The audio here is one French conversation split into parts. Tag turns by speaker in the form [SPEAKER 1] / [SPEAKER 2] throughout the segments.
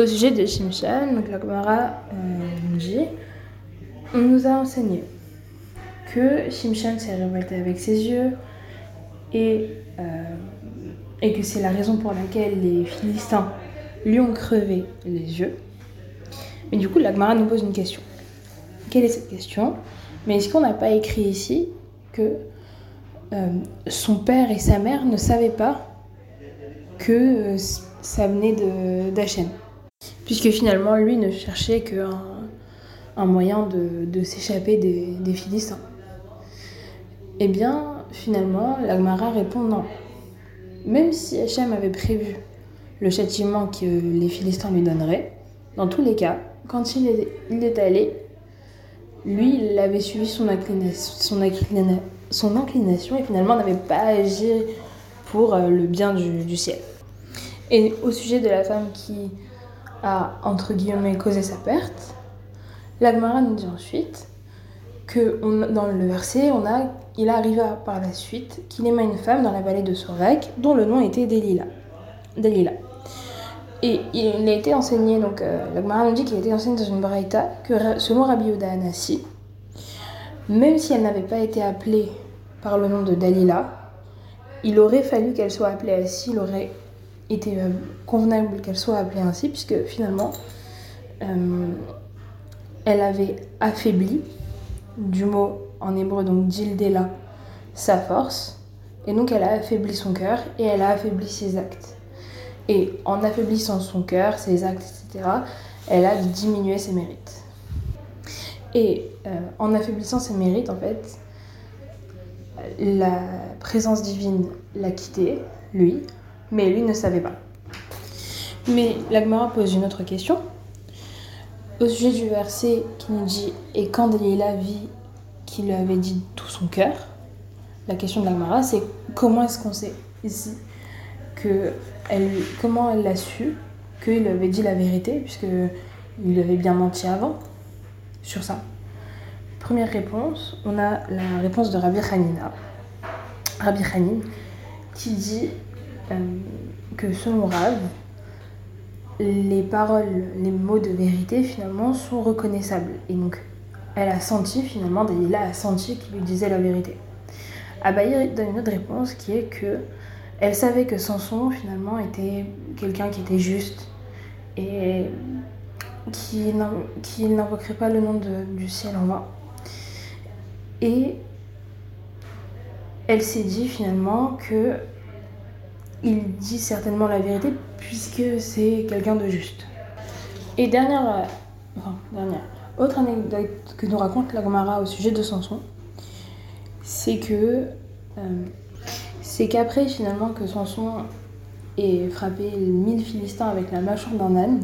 [SPEAKER 1] Au sujet de Shimshan, donc la Gemara euh, dit on nous a enseigné que Shimshan s'est révolté avec ses yeux et, euh, et que c'est la raison pour laquelle les Philistins lui ont crevé les yeux. Mais du coup, la Gemara nous pose une question. Quelle est cette question? Mais est-ce qu'on n'a pas écrit ici que euh, son père et sa mère ne savaient pas que ça venait d'Hachem? Puisque finalement, lui ne cherchait qu'un un moyen de, s'échapper des, des, Philistins. Eh bien, finalement, l'Agmara répond non. Même si Hachem avait prévu le châtiment que les Philistins lui donneraient, dans tous les cas, quand il est, allé, lui, il avait suivi son inclination, son, inclination, son inclination et finalement n'avait pas agi pour euh, le bien du, ciel. Et au sujet de la femme qui a, entre guillemets, causé sa perte, l'Agmara nous dit ensuite que dans le verset, on a, il arriva par la suite qu'il aima une femme dans la vallée de Sorek dont le nom était Delilah. Delilah. Et il a été enseigné, donc euh, la Gemara nous dit qu'il a été enseigné dans une braïta que selon Rabbi Yehuda Anassi, même si elle n'avait pas été appelée par le nom de Dalila, il aurait fallu qu'elle soit appelée ainsi, il aurait été euh, convenable qu'elle soit appelée ainsi, puisque finalement, euh, elle avait affaibli, du mot en hébreu, donc dildela, sa force, et donc elle a affaibli son cœur et elle a affaibli ses actes. Et en affaiblissant son cœur, ses actes, etc., elle a diminué ses mérites. Et euh, en affaiblissant ses mérites, en fait, la présence divine l'a quitté, lui, mais lui ne savait pas. Mais l'Agmara pose une autre question. Au sujet du verset qui nous dit Et quand vit qu'il lui avait dit tout son cœur, la question de l'Agmara, c'est comment est-ce qu'on sait ici que comment elle l'a su qu'il avait dit la vérité, puisqu'il avait bien menti avant sur ça? Première réponse, on a la réponse de Rabbi Hanina, Rabbi Hanin, qui dit que selon Rav, les paroles, les mots de vérité finalement sont reconnaissables. Et donc, elle a senti finalement, Dalila a senti qu'il lui disait la vérité. Abaye donne une autre réponse qui est que elle savait que Samson, finalement, était quelqu'un qui était juste et qui, n'invoquerait pas le nom du ciel en vain. Et elle s'est dit finalement que il dit certainement la vérité puisque c'est quelqu'un de juste. Et dernière, euh, enfin, dernière, autre anecdote que nous raconte la Gomara au sujet de Samson, c'est que euh, c'est qu'après finalement que Samson ait frappé mille Philistins avec la mâchoire d'un âne,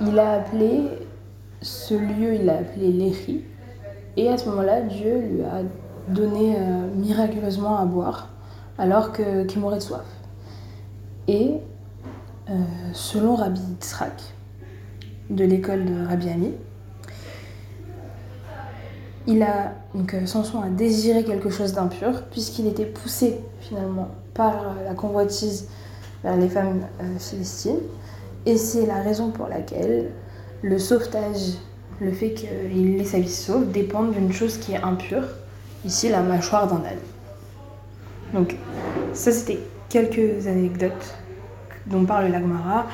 [SPEAKER 1] il a appelé ce lieu, il l'a appelé Léhi, et à ce moment-là, Dieu lui a donné euh, miraculeusement à boire alors qu'il qu mourait de soif. Et euh, selon Rabbi Yitzhak, de l'école de Rabbi Ami, il a, donc euh, Samson a désiré quelque chose d'impur, puisqu'il était poussé finalement par euh, la convoitise vers les femmes euh, philistines. Et c'est la raison pour laquelle le sauvetage, le fait qu'il ait sa vie sauve, dépend d'une chose qui est impure, ici la mâchoire d'un âne. Donc, ça c'était quelques anecdotes dont parle l'Agmara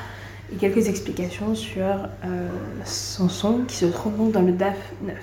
[SPEAKER 1] et quelques explications sur euh, Samson qui se trouve dans le DAF 9.